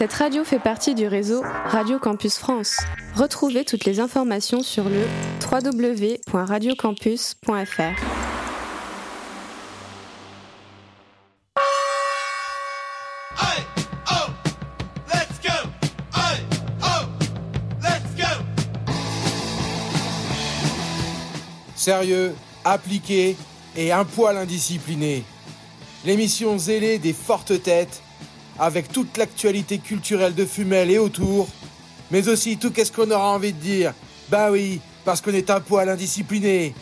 Cette radio fait partie du réseau Radio Campus France. Retrouvez toutes les informations sur le www.radiocampus.fr. Sérieux, appliqué et un poil indiscipliné. L'émission zélée des fortes têtes, avec toute l'actualité culturelle de Fumel et autour, mais aussi tout qu'est-ce qu'on aura envie de dire. Bah oui, parce qu'on est un poil indiscipliné.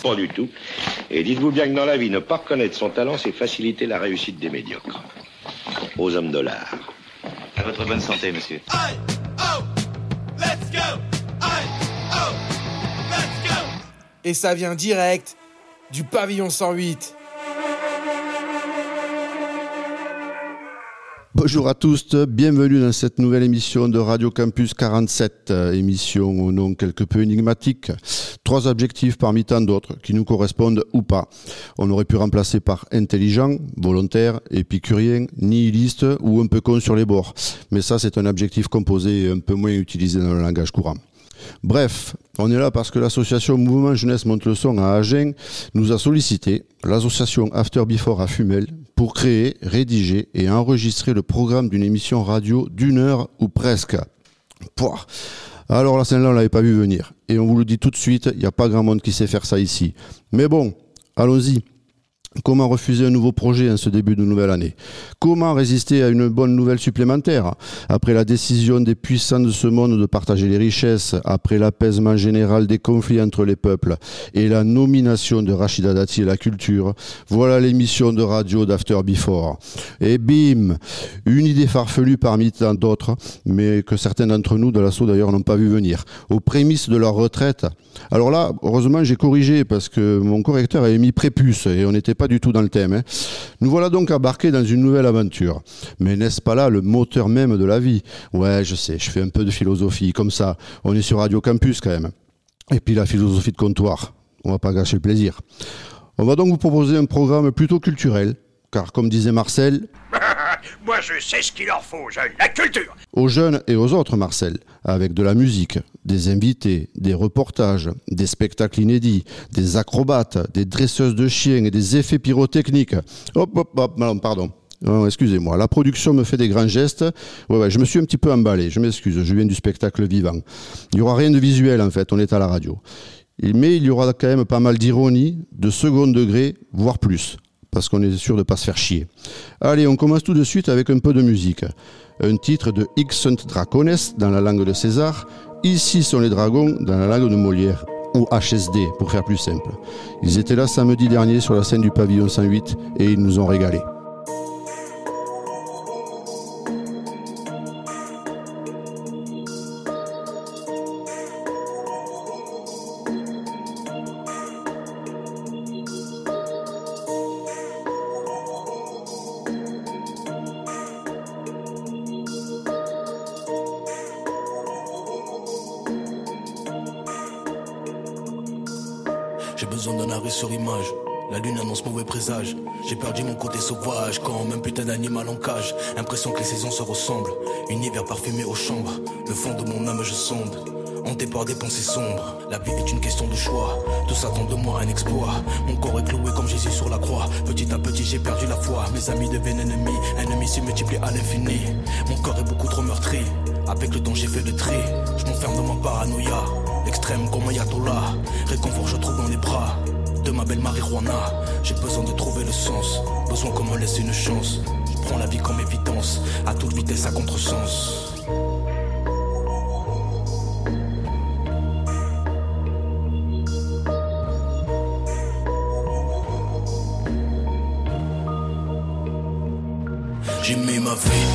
Pas du tout. Et dites-vous bien que dans la vie, ne pas reconnaître son talent, c'est faciliter la réussite des médiocres. Aux hommes de l'art. À votre bonne santé, monsieur. Et ça vient direct du pavillon 108. Bonjour à tous, bienvenue dans cette nouvelle émission de Radio Campus 47, euh, émission au nom quelque peu énigmatique. Trois objectifs parmi tant d'autres qui nous correspondent ou pas. On aurait pu remplacer par intelligent, volontaire, épicurien, nihiliste ou un peu con sur les bords. Mais ça, c'est un objectif composé et un peu moins utilisé dans le langage courant. Bref, on est là parce que l'association Mouvement Jeunesse Monte le Son à Agen nous a sollicité, l'association After Before à Fumel, pour créer, rédiger et enregistrer le programme d'une émission radio d'une heure ou presque. Pouah. Alors la scène-là, on l'avait pas vu venir. Et on vous le dit tout de suite, il n'y a pas grand monde qui sait faire ça ici. Mais bon, allons-y. Comment refuser un nouveau projet en ce début de nouvelle année? Comment résister à une bonne nouvelle supplémentaire? Après la décision des puissants de ce monde de partager les richesses, après l'apaisement général des conflits entre les peuples et la nomination de Rachida Dati à la culture, voilà l'émission de radio d'After Before. Et bim Une idée farfelue parmi tant d'autres, mais que certains d'entre nous de l'assaut d'ailleurs n'ont pas vu venir. Aux prémices de leur retraite. Alors là, heureusement, j'ai corrigé parce que mon correcteur avait mis prépuce et on n'était pas du tout dans le thème. hein. Nous voilà donc embarqués dans une nouvelle aventure. Mais n'est-ce pas là le moteur même de la vie? Ouais, je sais, je fais un peu de philosophie, comme ça. On est sur Radio Campus quand même. Et puis la philosophie de comptoir. On va pas gâcher le plaisir. On va donc vous proposer un programme plutôt culturel, car comme disait Marcel, Moi, je sais ce qu'il leur faut, jeunes. La culture aux jeunes et aux autres, Marcel, avec de la musique, des invités, des reportages, des spectacles inédits, des acrobates, des dresseuses de chiens et des effets pyrotechniques. Hop, hop, hop, non, pardon. Excusez-moi, la production me fait des grands gestes. Ouais, je me suis un petit peu emballé, je m'excuse, je viens du spectacle vivant. Il n'y aura rien de visuel en fait, on est à la radio. Mais il y aura quand même pas mal d'ironie, de second degré, voire plus, parce qu'on est sûr de ne pas se faire chier. Allez, on commence tout de suite avec un peu de musique. Un titre de X Sunt Dracones dans la langue de César. Ici sont les dragons dans la langue de Molière, ou HSD pour faire plus simple. Ils étaient là samedi dernier sur la scène du pavillon 108 et ils nous ont régalé. J'ai besoin d'un arrêt sur image. La lune annonce mauvais présage. J'ai perdu mon côté sauvage quand même putain d'animal en cage. Impression que les saisons se ressemblent. Univers parfumé aux chambres. Le fond de mon âme je sonde. Hanté par des pensées sombres. La vie est une question de choix. Tout s'attend de moi un exploit. Mon corps est cloué comme Jésus sur la croix. Petit à petit j'ai perdu la foi. Mes amis deviennent ennemis. Ennemis se multiplient à l'infini. Mon corps est beaucoup trop meurtri. Avec le don j'ai fait le tri. Je m'enferme dans ma paranoïa. L'extrême comme Ayatollah. Réconfort je trouve dans les bras de ma belle marijuana. J'ai besoin de trouver le sens. Besoin qu'on me laisse une chance. Je prends la vie comme évidence. À toute vitesse, à contresens. J'ai mis ma vie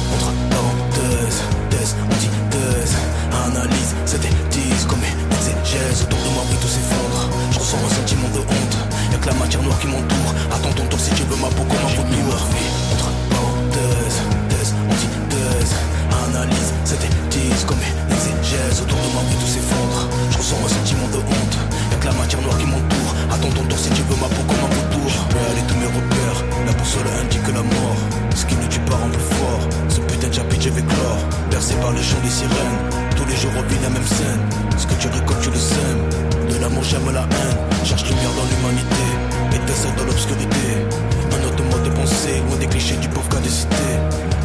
Ce que tu récoltes, tu le sèmes. De l'amour, j'aime la haine. Cherche lumière dans l'humanité. Étincelle dans l'obscurité. Un autre mode de pensée, loin des clichés du pauvre cas de cité.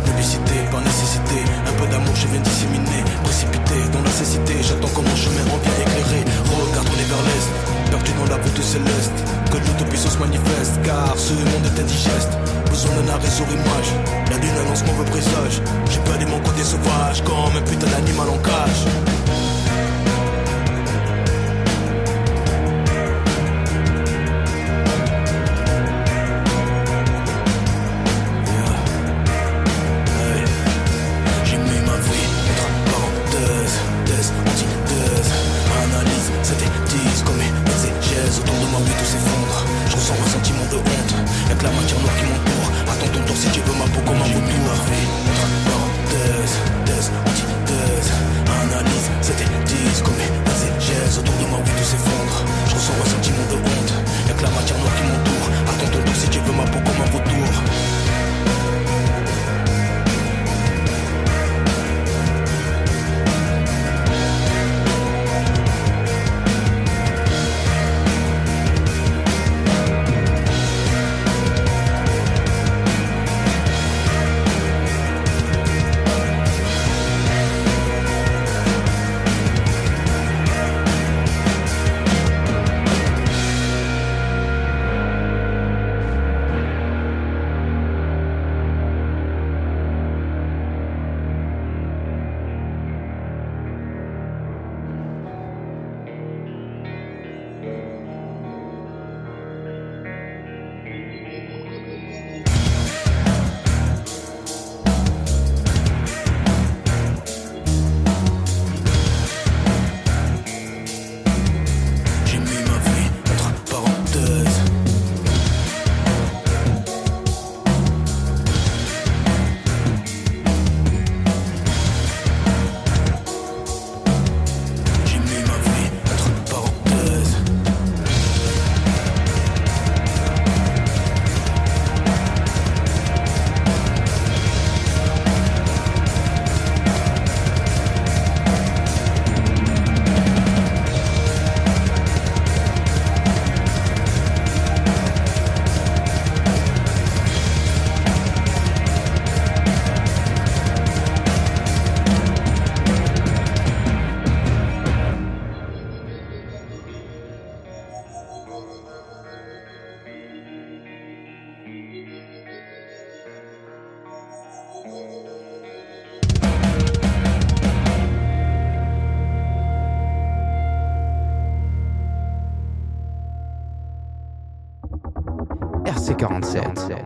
Publicité par nécessité. Un peu d'amour, je viens disséminer. Précipité dans la cécité. J'attends que mon chemin revient éclairé. Regarde, on vers l'est. Perdu dans la voûte céleste. Que l'utopie se manifeste. Car ce monde est indigeste. Besoin d'un arrêt sur image. La lune annonce mauvais présage. J'ai perdu mon côté sauvage. Comme un putain d'animal en cage.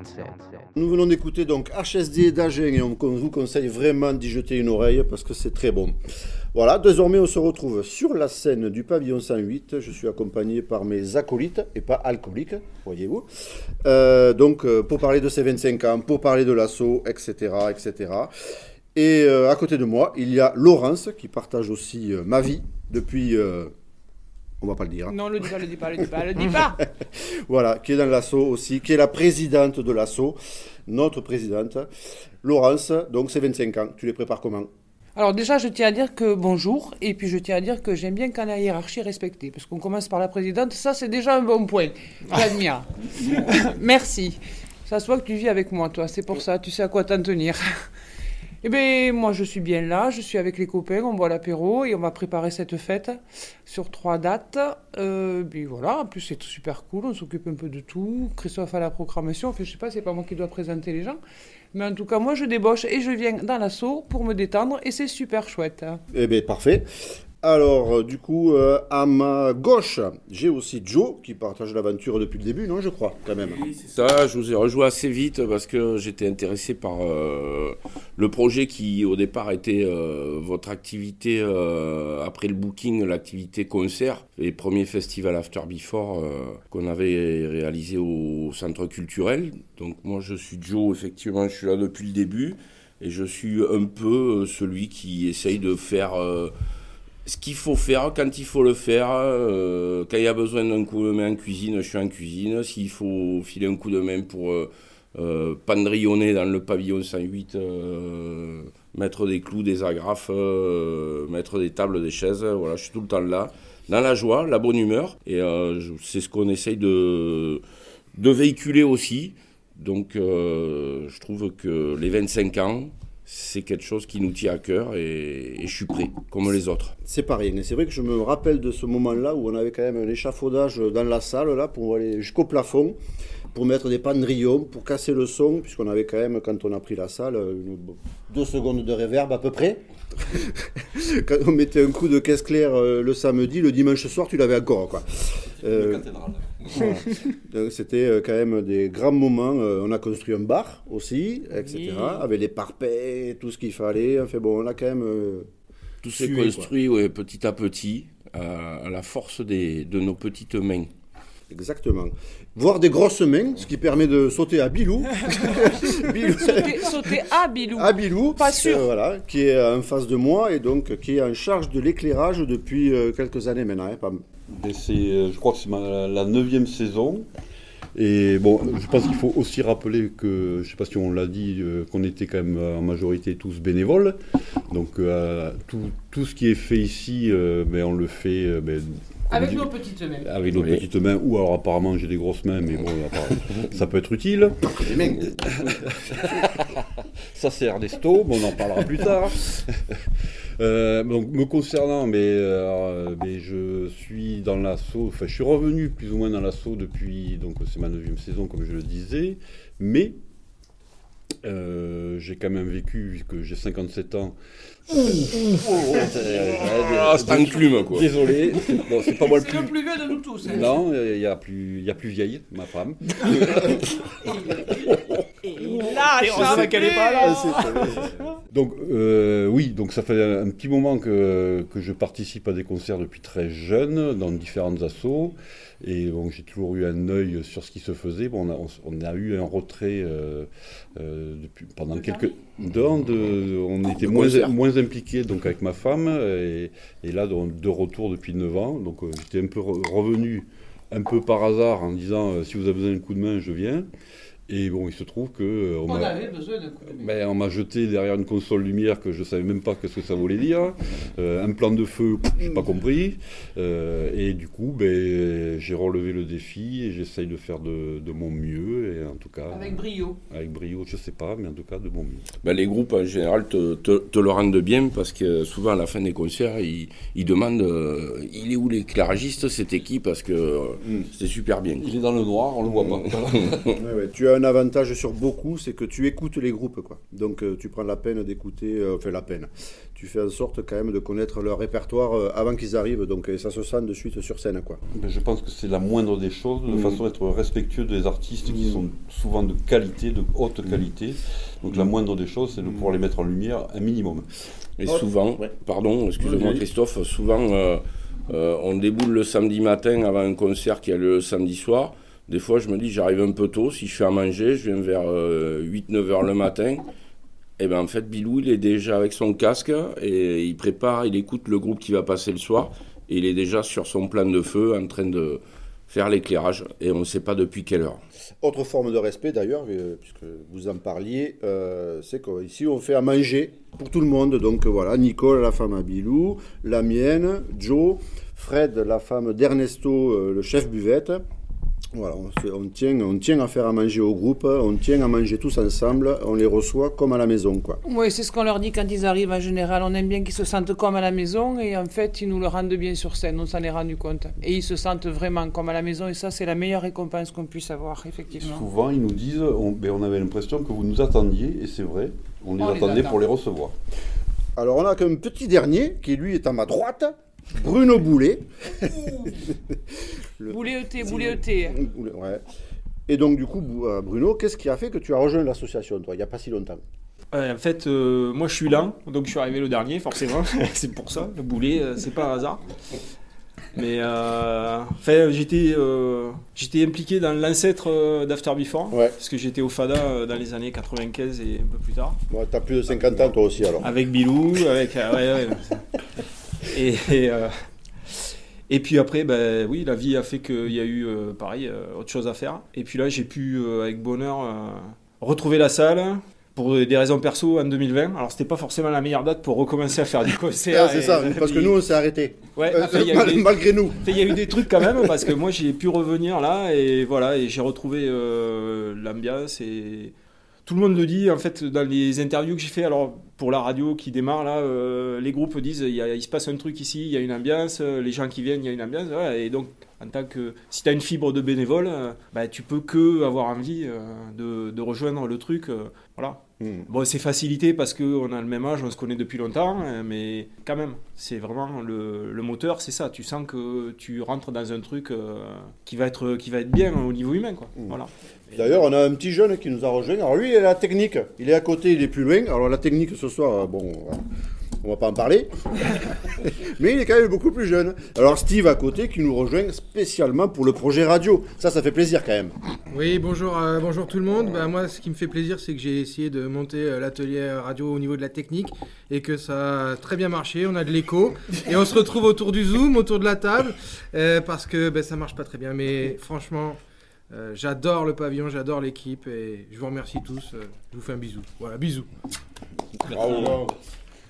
RC47. Nous venons d'écouter donc HSD d'Agen et on, vous conseille vraiment d'y jeter une oreille parce que c'est très bon. Voilà, désormais on se retrouve sur la scène du pavillon 108. Je suis accompagné par mes acolytes et pas alcooliques, voyez-vous. Euh, donc euh, pour parler de ces 25 ans, pour parler de l'assaut, etc., etc. Et euh, à côté de moi, il y a Laurence qui partage aussi ma vie depuis. On va pas le dire. hein. Non, le dis pas, le dis pas, le dis pas, le dis pas. voilà, qui est dans l'assaut aussi, qui est la présidente de l'assaut, notre présidente. Laurence, donc c'est 25 ans. Tu les prépares comment? Alors déjà, je tiens à dire que bonjour, et puis je tiens à dire que j'aime bien quand la hiérarchie est respectée, parce qu'on commence par la présidente, ça c'est déjà un bon point. J'admire. Merci. Ça se voit que tu vis avec moi, toi, c'est pour ça, tu sais à quoi t'en tenir. Eh bien, moi je suis bien là, je suis avec les copains, on boit l'apéro et on va préparer cette fête sur trois dates. Euh, puis voilà, en plus c'est super cool, on s'occupe un peu de tout. Christophe a la programmation, enfin je sais pas, c'est pas moi qui dois présenter les gens. Mais en tout cas, moi je débauche et je viens dans l'assaut pour me détendre et c'est super chouette. Eh bien, parfait. Alors, euh, du coup, euh, à ma gauche, j'ai aussi Joe qui partage l'aventure depuis le début, non, je crois, quand même. Ça, je vous ai rejoint assez vite parce que j'étais intéressé par euh, le projet qui, au départ, était votre activité après le booking, l'activité concert, les premiers festivals After Before qu'on avait réalisé au centre culturel. Donc, moi, je suis Joe, effectivement, je suis là depuis le début et je suis un peu celui qui essaye de faire. Ce qu'il faut faire quand il faut le faire. euh, quand il y a besoin d'un coup de main en cuisine, je suis en cuisine. S'il faut filer un coup de main pour euh, euh, pendrillonner dans le pavillon 108, euh, mettre des clous, des agrafes, mettre des tables, des chaises. Voilà, je suis tout le temps là, dans la joie, la bonne humeur. Et c'est ce qu'on essaye de, véhiculer aussi. Donc je trouve que les 25 ans, c'est quelque chose qui nous tient à cœur et, et je suis prêt, comme les autres. C'est pas rien. Et c'est vrai que je me rappelle de ce moment-là où on avait quand même un échafaudage dans la salle, là, pour aller jusqu'au plafond, pour mettre des pendrillons, pour casser le son, puisqu'on avait quand même, quand on a pris la salle, une- deux secondes de réverb à peu près. quand on mettait un coup de caisse claire euh, le samedi, le dimanche soir, tu l'avais encore, quoi. Euh, voilà. C'était euh, quand même des grands moments. Euh, On a construit un bar aussi, etc. Oui. Avec les parpaings, tout ce qu'il fallait. Enfin bon, on a quand même. euh, Tout s'est construit ouais, petit à petit, à, à la force des, de nos petites mains. Exactement. Voir des grosses mains, ce qui permet de sauter à Bilou. Bilou. Sauter, sauter à Bilou. À Bilou. Pas sûr. euh, voilà, qui est en face de moi et donc qui est en charge de l'éclairage depuis euh, quelques années maintenant. hein, pas- C'est, euh, je crois que c'est ma- la neuvième saison. Et bon, je pense qu'il faut aussi rappeler que, je ne sais pas si on l'a dit, euh, qu'on était quand même en majorité tous bénévoles. Donc euh, tout, tout ce qui est fait ici, euh, ben, on le fait euh, ben, Avec dit- nos petites mains. avec nos Oui. petites mains, ou alors apparemment j'ai des grosses mains, mais bon, ça peut être utile. Les mains. Ça c'est Ernesto, mais on en parlera plus tard. Euh, donc me concernant, mais, euh, mais je suis dans l'assaut, enfin je suis revenu plus ou moins dans l'assaut depuis, donc c'est ma neuvième saison comme je le disais, mais euh, j'ai quand même vécu, vu que j'ai 57 ans. Ah, c'est un clume, quoi. Désolé, bon, c'est pas moi le C'est plus. le plus vieux de nous tous. hein. Non, il y a plus, il y a plus vieille, ma femme. Lâche, heureusement qu'elle est pas là. Donc euh, oui, donc ça fait un petit moment que, que je participe à des concerts depuis très jeune, dans différentes assos, et bon, j'ai toujours eu un œil sur ce qui se faisait. Bon, on, a, on- on a eu un retrait euh, euh, depuis, pendant quelques... De, on était De moins, moins impliqués donc, avec ma femme, et, et là, donc, de retour depuis 9 ans, donc euh, j'étais un peu re- revenu un peu par hasard en disant euh, si vous avez besoin d'un coup de main, je viens. Et bon, il se trouve que euh, On m'a- avait besoin d'un coup de main. ben, on m'a jeté derrière une console lumière que je savais même pas qu'est-ce que ça voulait dire. Euh, un plan de feu, j'ai pas compris. Euh, et du coup, ben, j'ai relevé le défi et j'essaye de faire de, de mon mieux. Et en tout cas, Avec brio. avec brio, je sais pas, mais en tout cas de mon mieux. Ben, les groupes en général te, te- te le rendent bien parce que souvent à la fin des concerts, ils, ils demandent euh, il est où l'éclairagiste, c'était qui Parce que euh, c'était super bien. Il est dans le noir, on le voit pas. Ouais, ouais. Tu as un avantage sur beaucoup, c'est que tu écoutes les groupes. Quoi. Donc euh, tu prends la peine d'écouter, euh, enfin la peine. Tu fais en sorte quand même de connaître leur répertoire euh, avant qu'ils arrivent. Donc et ça se sent de suite sur scène. Quoi. Ben, je pense que c'est la moindre des choses, de Mm. façon à être respectueux des artistes qui Mm. sont souvent de qualité, de haute qualité. Donc la moindre des choses, c'est de pouvoir les mettre en lumière un minimum. Et Oh, souvent, ouais. pardon, excusez-moi Oui. Christophe, souvent euh, euh, on déboule le samedi matin avant un concert qui a lieu le samedi soir. Des fois, je me dis, j'arrive un peu tôt. Si je fais à manger, je viens vers 8-9 heures le matin. Et ben en fait, Bilou, il est déjà avec son casque et il prépare, il écoute le groupe qui va passer le soir. Et il est déjà sur son plan de feu en train de faire l'éclairage. Et on ne sait pas depuis quelle heure. Autre forme de respect d'ailleurs, euh, puisque vous en parliez, euh, c'est qu'ici on fait à manger pour tout le monde. Donc euh, voilà, Nicole, la femme à Bilou, la mienne, Joe, Fred, la femme d'Ernesto, euh, le chef buvette. Voilà, on, fait- on tient, on tient à faire à manger au groupe, on tient à manger tous ensemble, on les reçoit comme à la maison. quoi. Oui, c'est ce qu'on leur dit quand ils arrivent en général. On aime bien qu'ils se sentent comme à la maison et en fait, ils nous le rendent bien sur scène. On s'en est rendu compte. Et ils se sentent vraiment comme à la maison et ça, c'est la meilleure récompense qu'on puisse avoir, effectivement. Souvent, ils nous disent, on, ben, on avait l'impression que vous nous attendiez, et c'est vrai, on les On les attendait attend. pour les recevoir. Alors on a qu'un petit dernier qui lui est à ma droite, Bruno Boulet. Le- Boulet ET, boulet ET. Boulet, ouais. Et donc du coup, euh, Bruno, qu'est-ce qui a fait que tu as rejoint l'association, toi, il n'y a pas si longtemps? Ouais, en fait, euh, moi je suis là, donc je suis arrivé le dernier, forcément. c'est pour ça, le boulet, euh, c'est pas un hasard. Mais euh, enfin, j'étais, euh, j'étais impliqué dans l'ancêtre euh, d'After Before, parce que j'étais au FADA euh, dans les années 95 et un peu plus tard. Ouais, T'as plus de 50 ans toi aussi alors. Avec Bilou, avec. euh, ouais, ouais. Et, et, euh, et puis après, ben, oui, la vie a fait qu'il y a eu, euh, pareil, euh, autre chose à faire. Et puis là, j'ai pu, avec bonheur, retrouver la salle. Pour des raisons perso en 2020. Alors, c'était pas forcément la meilleure date pour recommencer à faire du concert. Ah, c'est ça, parce que nous, on s'est arrêté. Ouais, Euh, après, mal- des- malgré nous. Il y a eu des trucs quand même, parce que moi, j'ai pu revenir là, et voilà, et j'ai retrouvé euh, l'ambiance, et tout le monde le dit, en fait, dans les interviews que j'ai fait, alors, pour la radio qui démarre, là, euh, les groupes disent, il, y a- il se passe un truc ici, il y a une ambiance, euh, les gens qui viennent, il y a une ambiance, voilà, et donc, en tant que, si tu as une fibre de bénévole, euh, bah, tu peux que avoir envie euh, de, de rejoindre le truc, euh, voilà. Hmm. Bon, c'est facilité parce qu'on a le même âge, on se connaît depuis longtemps, euh, mais quand même, c'est vraiment le, le moteur, c'est ça. Tu sens que tu rentres dans un truc qui, va être, qui va être bien au niveau humain. Quoi. Voilà. D'ailleurs, on a un petit jeune qui nous a rejoint. Alors lui, il a la technique. Il est à côté, il est plus loin. Alors la technique ce soir, bon, on va pas en parler. Mais il est quand même beaucoup plus jeune. Alors Steve à côté qui nous rejoint spécialement pour le projet radio. Ça, ça fait plaisir quand même. Oui, bonjour, euh, bonjour tout le monde. Bah, moi, ce qui me fait plaisir, c'est que j'ai essayé de monter euh, l'atelier radio au niveau de la technique et que ça a très bien marché. On a de l'écho et on se retrouve autour du Zoom, autour de la table, euh, parce que ben, ça marche pas très bien. Mais franchement, euh, j'adore le pavillon, j'adore l'équipe et je vous remercie tous. euh, je vous fais un bisou. Voilà, bisous. Bravo.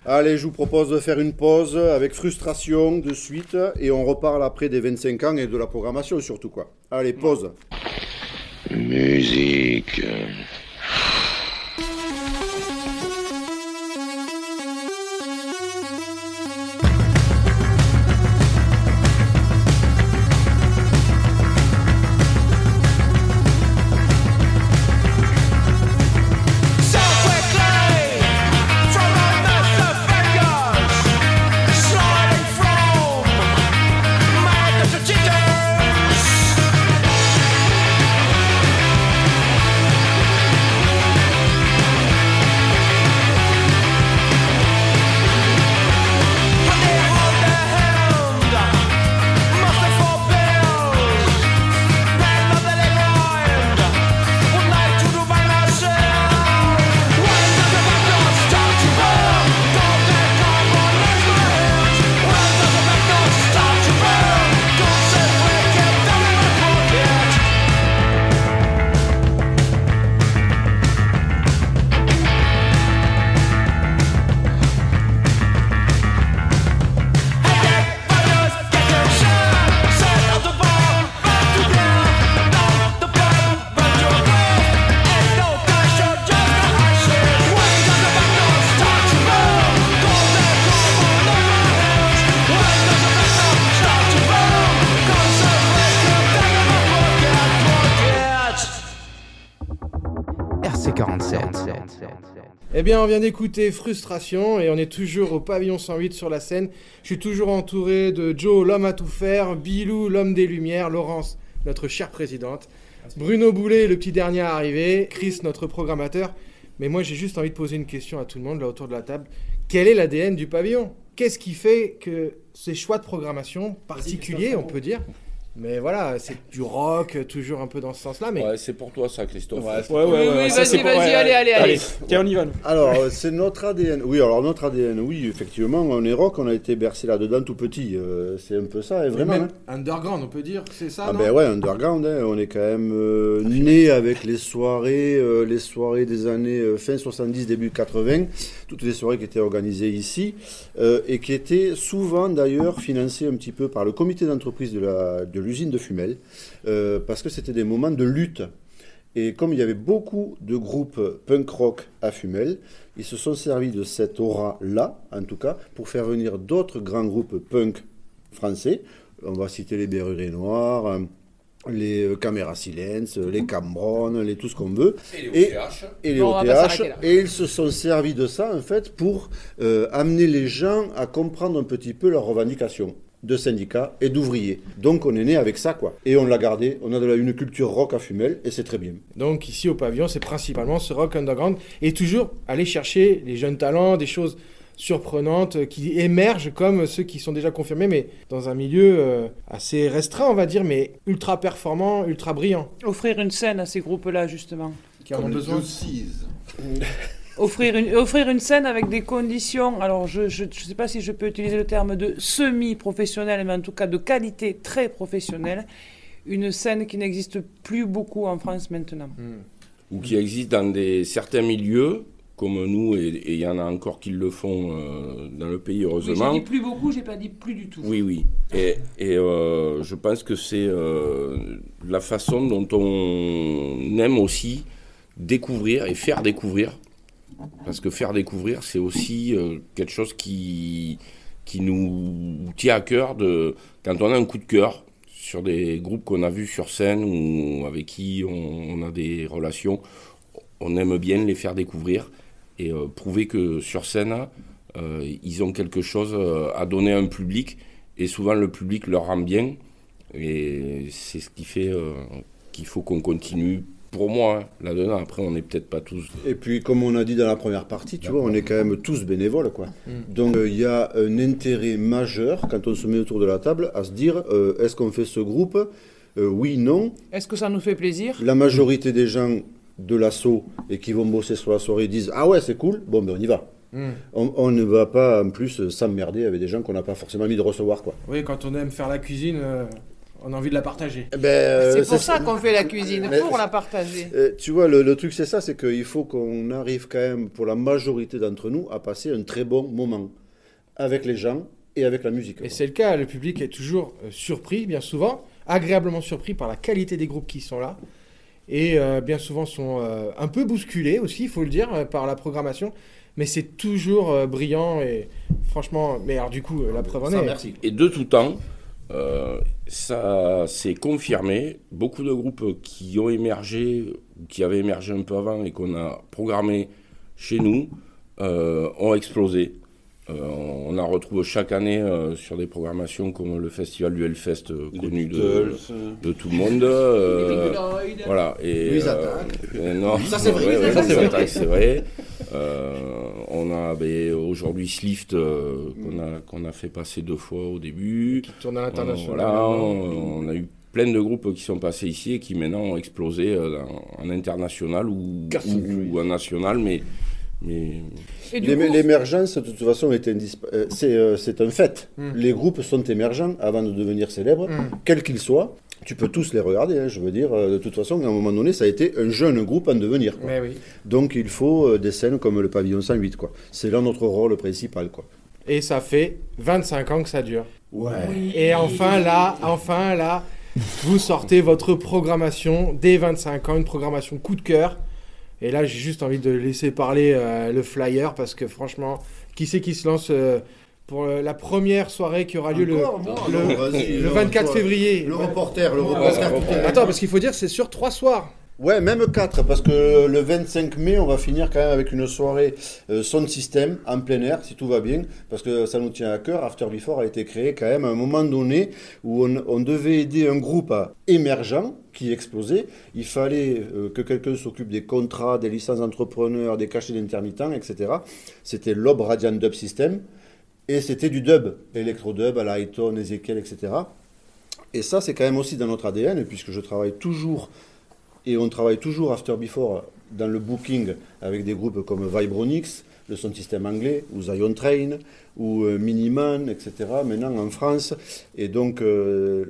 Allez, je vous propose de faire une pause avec frustration de suite et on reparle après des 25 ans et de la programmation surtout quoi. Allez, pause. Musique. Bien, on vient d'écouter Frustration et on est toujours au pavillon 108 sur la scène. Je suis toujours entouré de Joe, l'homme à tout faire, Bilou, l'homme des lumières, Laurence, notre chère présidente, Bruno Boulet, le petit dernier arrivé, Chris, notre programmateur. Mais moi, j'ai juste envie de poser une question à tout le monde là autour de la table. Quel est l'ADN du pavillon? Qu'est-ce qui fait que ces choix de programmation particuliers, on peut dire mais voilà, c'est du rock, toujours un peu dans ce sens-là. Mais... Ouais, c'est pour toi ça, Christophe. Ouais, ouais, ouais, ouais, ça, c'est pour- ouais, allez, allez, allez. Tiens, on y va. nous. Alors, euh, c'est notre ADN. Oui, alors notre ADN, oui, effectivement, on est rock, on a été bercé là-dedans tout petit. euh, c'est un peu ça, et vraiment. Même hein. underground, on peut dire, c'est ça Ah non ben ouais, underground, hein, on est quand même euh, né avec les soirées, euh, les soirées des années euh, fin 70, début 80, toutes les soirées qui étaient organisées ici euh, et qui étaient souvent d'ailleurs financées un petit peu par le comité d'entreprise de l'usine de Fumel, euh, parce que c'était des moments de lutte. Et comme il y avait beaucoup de groupes punk rock à Fumel, ils se sont servis de cette aura-là, en tout cas, pour faire venir d'autres grands groupes punk français. On va citer les Berruriers Noirs, les euh, Caméra Silence, les Cambron, les tout ce qu'on veut. Et les OTH. Et les Bon, OTH. Et ils se sont servis de ça, en fait, pour euh, amener les gens à comprendre un petit peu leurs revendications de syndicats et d'ouvriers. Donc on est né avec ça, quoi. Et on l'a gardé. On a de la, une culture rock à Fumel, et c'est très bien. Donc ici au pavillon, c'est principalement ce rock underground et toujours aller chercher les jeunes talents, des choses surprenantes euh, qui émergent comme ceux qui sont déjà confirmés, mais dans un milieu euh, assez restreint, on va dire, mais ultra performant, ultra brillant. Offrir une scène à ces groupes-là, justement. Qui en ont besoin. Offrir une, offrir une scène avec des conditions, alors je ne sais pas si je peux utiliser le terme de semi-professionnel, mais en tout cas de qualité très professionnelle, une scène qui n'existe plus beaucoup en France maintenant. ou qui existent dans des, certains milieux, comme nous, et il y en a encore qui le font euh, dans le pays, Oui, heureusement. j'ai dit plus beaucoup, j'ai pas dit plus du tout. Oui, oui. Et, et, euh, je pense que c'est euh, la façon dont on aime aussi découvrir et faire découvrir. Parce que faire découvrir, c'est aussi quelque chose qui, qui nous tient à cœur de, quand on a un coup de cœur sur des groupes qu'on a vus sur scène ou avec qui on, on a des relations, on aime bien les faire découvrir et euh, prouver que sur scène, euh, ils ont quelque chose euh, à donner à un public et souvent le public leur rend bien et c'est ce qui fait euh, qu'il faut qu'on continue pour moi hein, là-dedans. Après, on n'est peut-être pas tous. Et puis, comme on a dit dans la première partie, tu vois, on est quand même tous bénévoles, quoi. Mm. Donc, euh, il y a un intérêt majeur quand on se met autour de la table à se dire euh, est-ce qu'on fait ce groupe? Euh, Oui, non. Est-ce que ça nous fait plaisir? La majorité des gens de l'assaut et qui vont bosser sur la soirée disent ah ouais, c'est cool, bon, ben on y va. Mm. On, on ne va pas en plus s'emmerder avec des gens qu'on n'a pas forcément envie de recevoir, quoi. Oui, quand on aime faire la cuisine, euh, on a envie de la partager. Ben, euh, C'est pour ça qu'on fait la cuisine, Mais- pour la partager. Euh, tu vois, le, le truc, c'est ça, c'est qu'il faut qu'on arrive quand même, pour la majorité d'entre nous, à passer un très bon moment avec les gens et avec la musique. Et c'est le cas, le public est toujours surpris, bien souvent, agréablement surpris par la qualité des groupes qui sont là. Et euh, bien souvent sont euh, un peu bousculés aussi, il faut le dire, euh, par la programmation. Mais c'est toujours brillant et franchement, mais alors du coup, la preuve en est. Et de tout temps, ça s'est confirmé. Beaucoup de groupes qui ont émergé, ou qui avaient émergé un peu avant et qu'on a programmé chez nous, ont explosé. Euh, on en retrouve chaque année euh, sur des programmations comme le festival du Hellfest euh, connu de, tout le monde. euh, voilà. Et, non, Ça, c'est vrai. Ouais, c'est vrai. Attaque, c'est vrai. Euh, on a ben, aujourd'hui Slift euh, qu'on a, qu'on a fait passer deux fois au début. Qui tourne à l'international. Voilà, on, on a eu plein de groupes qui sont passés ici et qui maintenant ont explosé euh, en, en international ou, ou, ou en national, mais, mais L'émergence, de toute façon, est, indisp- euh, c'est, euh, c'est un fait. Mm. Les groupes sont émergents avant de devenir célèbres, Mm. quels qu'ils soient. Tu peux tous les regarder, hein, je veux dire. euh, De toute façon, à un moment donné, ça a été un jeune groupe en devenir. quoi. Mais oui. Donc, il faut euh, des scènes comme le pavillon 108. Quoi. C'est là notre rôle principal. Quoi. Et ça fait 25 ans que ça dure. Ouais. Et enfin là, enfin là, vous sortez votre programmation dès 25 ans, une programmation coup de cœur. Et là, j'ai juste envie de laisser parler euh, le flyer parce que franchement, qui c'est qui se lance euh, pour euh, la première soirée qui aura lieu le, Encore, le, Alors, vas-y, le le 24 reporter. février Le reporter, le reporter. Attends, parce qu'il faut dire c'est sur trois soirs. Ouais, même 4, parce que le 25 mai, on va finir quand même avec une soirée euh, son système en plein air, si tout va bien, parce que ça nous tient à cœur. After Before a été créé quand même à un moment donné où on, devait aider un groupe à- émergent qui explosait. Il fallait euh, que quelqu'un s'occupe des contrats, des licences d'entrepreneurs, des cachets d'intermittents, etc. C'était l'Ob Radiant Dub System. Et c'était du dub, électro-dub à la Ezekiel, etc. Et ça, c'est quand même aussi dans notre ADN, puisque je travaille toujours et on travaille toujours After Before dans le booking avec des groupes comme Vibronix, le son système anglais, ou Zion Train, ou euh, Miniman, etc. Maintenant en France. Et donc euh,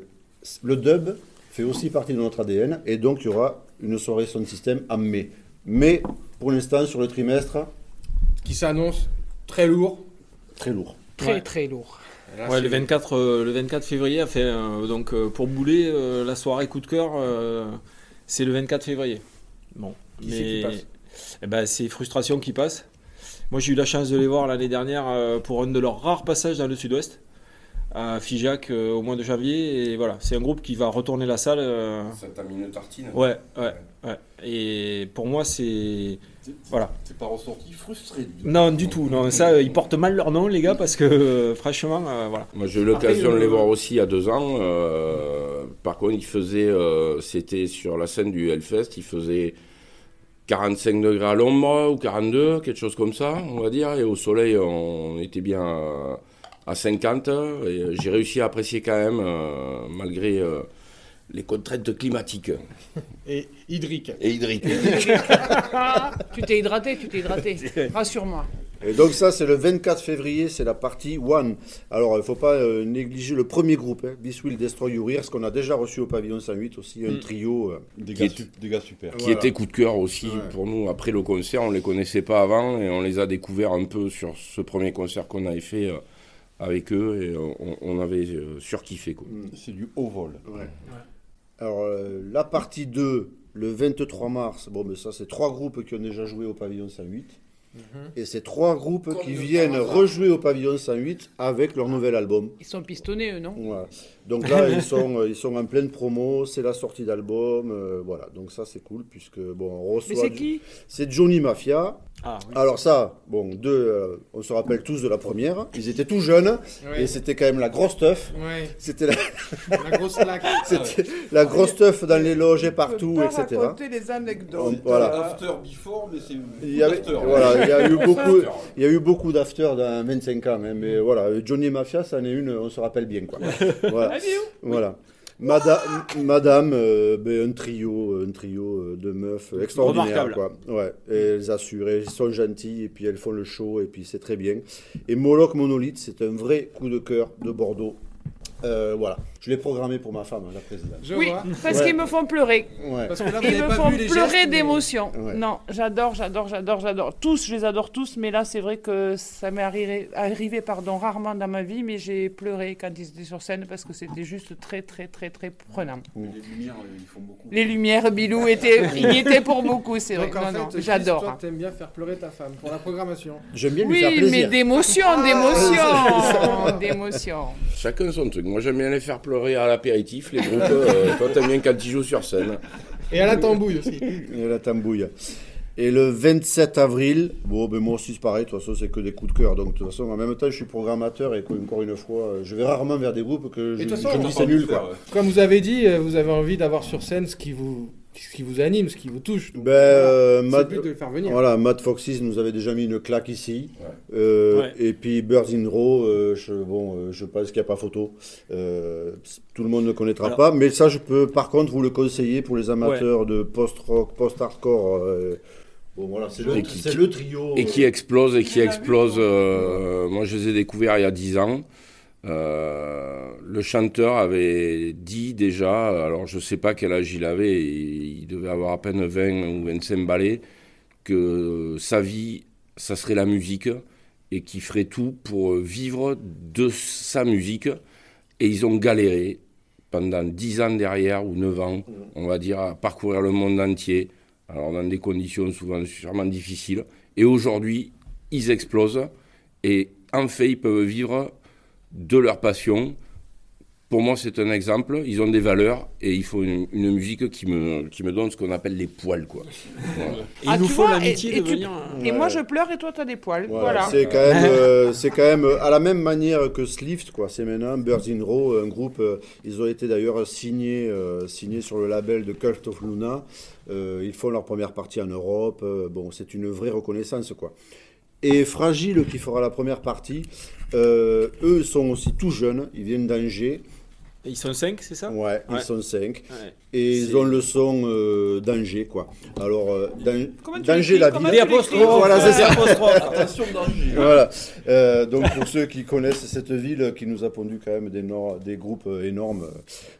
le dub fait aussi partie de notre ADN. Et donc il y aura une soirée son système en mai. Mais pour l'instant, sur le trimestre, Qui s'annonce très lourd. très lourd. très Ouais. très lourd. Là, Ouais, c'est- le 24, euh, le 24 février a fait euh, donc euh, pour Boulet euh, la soirée coup de cœur, euh, c'est le 24 février. Bon, Qui passe eh ben, c'est frustration qui passe. Moi, j'ai eu la chance de les voir l'année dernière euh, pour un de leurs rares passages dans le Sud-Ouest à Figeac euh, au mois de janvier et voilà, c'est un groupe qui va retourner la salle. euh, ça t'a mis une tartine. Ouais, ouais, ouais. Et pour moi, c'est voilà. C'est pas ressorti frustré. donc. Non, du tout. Non, ça, ils portent mal leur nom, les gars, parce que euh, franchement, euh, voilà. Moi, j'ai eu l'occasion de les voir aussi il y a deux ans. euh, par contre, ils faisaient, euh, c'était sur la scène du Hellfest, ils faisaient 45 degrés à l'ombre ou 42, quelque chose comme ça, on va dire. Et au soleil, on était bien à, à 50. Et j'ai réussi à apprécier quand même, euh, malgré euh, les contraintes climatiques Et hydrique. et hydriques. tu t'es hydraté, tu t'es hydraté. Rassure-moi. Et donc ça, c'est le 24 février, c'est la partie One. Alors, il ne faut pas euh, négliger le premier groupe, hein, This Will Destroy Your Ears, qu'on a déjà reçu au pavillon 108 aussi, un Mm. trio. euh, Des Qui gars, est- des gars super. qui Voilà. était coup de cœur aussi Ouais. pour nous après le concert. On les connaissait pas avant et on les a découverts un peu sur ce premier concert qu'on avait fait euh, avec eux et on, on avait euh, surkiffé. Quoi. C'est du haut vol. Ouais. Alors, euh, la partie 2, le 23 mars, bon, mais ça, c'est trois groupes qui ont déjà joué au pavillon 108. Et c'est trois groupes qui viennent rejouer au pavillon 108 avec leur nouvel album. Ils sont pistonnés, eux, non? Voilà. Donc là, ils sont, euh, ils sont en pleine promo, c'est la sortie d'album, euh, voilà. Donc ça, c'est cool puisque bon, on reçoit. Mais c'est du- qui? C'est Johnny Mafia. Ah, oui. Alors ça, bon, deux, euh, on se rappelle tous de la première. Ils étaient tout jeunes Ouais. et c'était quand même la grosse teuf. Ouais. C'était la, La grosse laque. c'était la grosse teuf dans les loges et partout, pas etc. raconter les anecdotes. On- voilà. After, before, mais c'est Il y, avait, voilà, il y a eu beaucoup, il y a eu beaucoup d'after dans 25 ans, hein, mais voilà, Johnny Mafia, ça en est une, on se rappelle bien, quoi. Voilà. voilà. Mada- Madame, euh, ben, un trio, un trio euh, de meufs extraordinaires, Remarquable. quoi. Ouais, et elles assurent, elles sont gentilles, et puis elles font le show, et puis c'est très bien. Et Moloch Monolith, c'est un vrai coup de cœur de Bordeaux. Euh, voilà, je l'ai programmé pour ma femme, hein, la présidente. Je Oui, vois. parce Ouais. qu'ils me font pleurer. Ouais. Parce que là, vous Ils me pas font vu les pleurer mais- d'émotion. Ouais. Non, j'adore, j'adore, j'adore, j'adore. Tous, je les adore tous, mais là, c'est vrai que ça m'est arrivé, arrivé pardon, rarement dans ma vie, mais j'ai pleuré quand ils étaient sur scène parce que c'était juste très, très, très, très prenant. Les lumières, euh, ils font beaucoup. Les lumières, Bilou, était, il y était pour beaucoup, c'est vrai. Donc en Non, non, fait, j'adore. Toi, t'aimes bien faire pleurer ta femme pour la programmation. J'aime bien lui faire Oui, plaisir. mais d'émotion, d'émotion, d'émotion. Chacun son truc. Moi j'aime bien les faire pleurer à l'apéritif, les groupes. euh, toi t'aimes bien quand ils jouent sur scène. Et à la tambouille aussi. Et la tambouille. Et le 27 avril, bon, ben moi aussi c'est pareil, de toute façon c'est que des coups de cœur. Donc de toute façon, en même temps, je suis programmateur et encore une fois, euh, je vais rarement vers des groupes que je, me dis c'est nul quoi. Comme vous avez dit, euh, vous avez envie d'avoir sur scène ce qui vous, ce qui vous anime, ce qui vous touche. Donc, Ben, euh, c'est Matt- le but de le faire venir. Voilà, Matt Foxys nous avait déjà mis une claque ici. Euh, Ouais. Et puis Birds in Row, euh, je, bon, euh, je pense qu'il n'y a pas photo. Euh, tout le monde ne connaîtra Alors- pas, mais ça je peux par contre vous le conseiller pour les amateurs de post-rock, post-hardcore. euh, bon voilà, c'est le, qui- le trio. Et qui euh, explose et qui explose. euh, moi je les ai découverts il y a 10 ans. Euh, le chanteur avait dit déjà, alors je sais pas quel âge il avait, il devait avoir à peine 20 ou 25 balais, que sa vie, ça serait la musique et qu'il ferait tout pour vivre de sa musique. Et ils ont galéré pendant 10 ans derrière ou 9 ans, on va dire, à parcourir le monde entier, alors dans des conditions souvent sûrement difficiles. Et aujourd'hui, ils explosent et en fait, ils peuvent vivre de leur passion. Pour moi, c'est un exemple. Ils ont des valeurs et il faut une, une musique qui me, qui me donne ce qu'on appelle les poils. Quoi. Voilà. Et Ah, il nous faut l'amitié et- et de tu- euh, Et moi, je pleure et toi, t'as des poils. Voilà, Voilà. C'est quand même, euh, c'est quand même euh, à la même manière que Slift, quoi. C'est maintenant Birds in Row, un groupe. euh, ils ont été d'ailleurs signés, euh, signés sur le label de Cult of Luna. Euh, ils font leur première partie en Europe. euh, bon, c'est une vraie reconnaissance, quoi. Et Fragile, qui fera la première partie, euh, eux sont aussi tout jeunes. Ils viennent d'Angers. Ils sont 5, c'est ça? Ouais, Ouais. ils sont cinq. Ouais. Et ils ont le son euh, d'Angers, quoi. Alors, euh, Dan- d'Angers, la ville. Voilà, c'est ça. Attention danger. Voilà. Euh, donc pour ceux qui connaissent cette ville qui nous a pondu quand même des, des groupes énormes,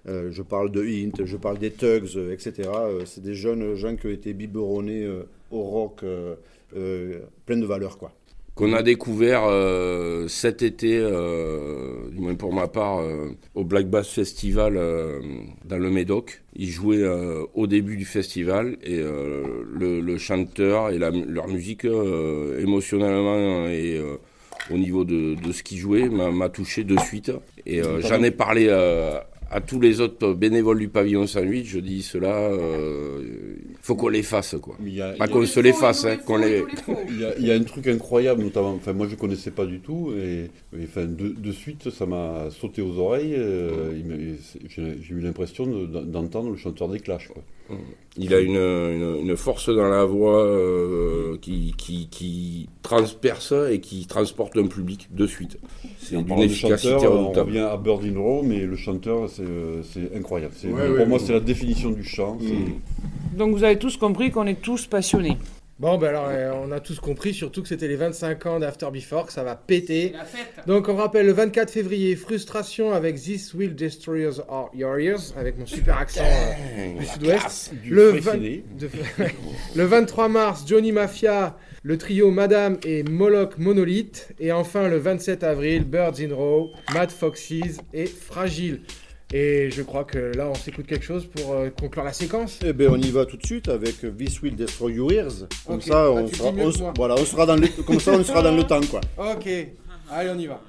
euh, je parle de Int, je parle des Tugs, etc. Euh, c'est des jeunes gens qui ont été biberonnés euh, au rock, euh, euh, plein de valeurs quoi. Qu'on a découvert euh, cet été, euh, du moins pour ma part, au Black Bass Festival dans le Médoc. Ils jouaient au début du festival et le, chanteur et leur musique, émotionnellement et au niveau de, de ce qu'ils jouaient, m'a touché de suite. Et j'en ai parlé à tous les autres bénévoles du pavillon 108. Je dis cela, faut qu'on les fasse. Quoi. Mais il y a- Pas qu'on se les fasse, hein, qu'on les... Il y, a, il y a un truc incroyable, notamment. Enfin, moi, je connaissais pas du tout, et, et, enfin, de, de suite, ça m'a sauté aux oreilles. euh, J'ai j'ai eu l'impression de- d'entendre le chanteur des Clash. Quoi. Il a une, une, une force dans la voix euh, qui, qui, qui transperce et qui transporte un public de suite. C'est d'une efficacité chanteur, on redoutable. revient à Bird in Row, mais le chanteur, c'est euh, incroyable. Ouais, pour ouais, moi, c'est la définition du chant. c'est- Donc vous avez tous compris qu'on est tous passionnés. Bon, ben alors, euh, on a tous compris, surtout que c'était les 25 ans d'After Before, que ça va péter. La fête. Donc, on rappelle le 24 février, frustration avec This Will Destroy Us All Your Ears, avec mon super accent euh, du sud-ouest. Le, de- le 23 mars, Johnny Mafia, le trio Madame et Moloch Monolith. Et enfin, le 27 avril, Birds in Row, Mad Foxes et Fragile. Et je crois que là, on s'écoute quelque chose pour euh, conclure la séquence. Eh ben, on y va tout de suite avec This Will Destroy Your Ears. Comme ça, ah, on sera, on voilà, on sera dans le, comme ça, on sera dans le temps, quoi. Ok, allez, on y va.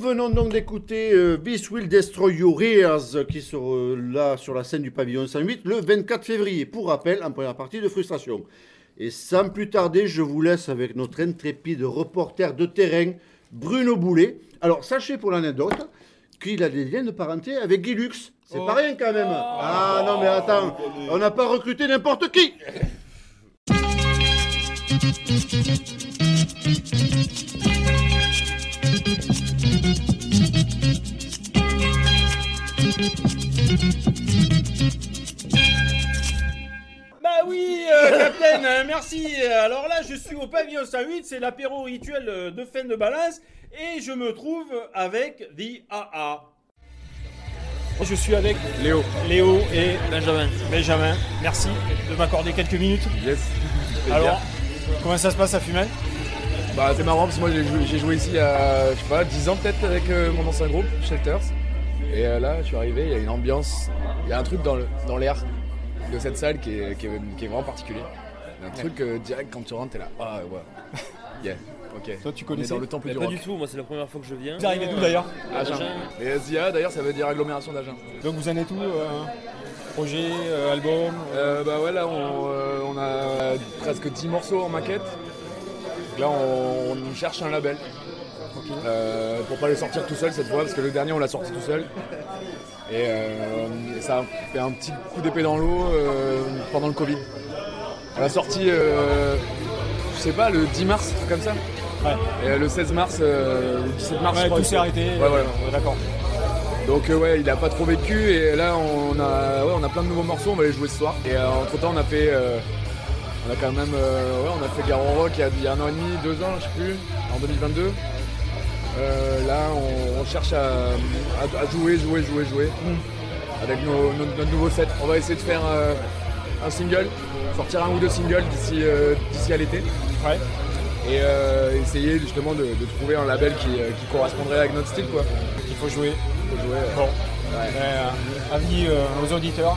Venons donc d'écouter euh, This Will Destroy Your Ears qui sera là sur la scène du pavillon 108 le 24 février. Pour rappel, en première partie de Frustration. Et sans plus tarder, je vous laisse avec notre intrépide reporter de terrain, Bruno Boulet. Alors, sachez pour l'anecdote qu'il a des liens de parenté avec Guy Lux. C'est pas rien quand même. Ah non, mais attends, on n'a pas recruté n'importe qui. euh, merci. Alors là, je suis au pavillon 108, c'est l'apéro rituel euh, de fin de balance, et je me trouve avec The AA. Je suis avec Léo. Léo et Benjamin. Benjamin. Merci de m'accorder quelques minutes. Yes. Alors, comment ça se passe à Fumel? Bah c'est marrant parce que moi j'ai joué, ici il y a je sais pas 10 ans peut-être avec euh, mon ancien groupe, Shelters. Et euh, là je suis arrivé, il y a une ambiance, il y a un truc dans, le- dans l'air de cette salle qui est, qui est- qui est vraiment particulier. Il y a un truc euh, direct quand tu rentres, t'es là, ah ouais. Yeah, ok. Toi, tu connaissais dans le temple Mais du pas rock. du tout, moi c'est la première fois que je viens. Vous arrivez d'où d'ailleurs Agen. Et Zia d'ailleurs ça veut dire agglomération d'Agen. Donc vous en êtes où euh, Projet, euh, album Euh, bah ouais là on, euh, on a presque 10 morceaux en maquette. Là on, on cherche un label. Euh, pour pas les sortir tout seul cette fois parce que le dernier on l'a sorti tout seul. Et, euh, ça a fait un petit coup d'épée dans l'eau euh, pendant le Covid. On l'a sorti euh, je sais pas le 10 mars, comme ça. Et euh, le 16 mars, euh, le 17 mars Ouais, je crois. tout s'est arrêté. Ouais, voilà. D'accord. Donc euh, ouais, il a pas trop vécu et là on a, ouais, on a plein de nouveaux morceaux, on va les jouer ce soir. Et entre temps on a fait, euh, on a quand même, ouais, on a fait Garon Rock il y, a, il y a un an et demi, deux ans, je sais plus, en 2022. Euh, là on, on cherche à, à- à jouer, jouer, jouer, jouer avec nos, nos- notre nouveau set. On va essayer de faire un single, sortir un ou deux singles d'ici euh, d'ici à l'été. Et euh, essayer justement de, de trouver un label qui, euh, qui correspondrait avec notre style quoi. Il faut jouer. Il faut jouer. euh, Bon. Ouais. Euh, avis euh, aux auditeurs.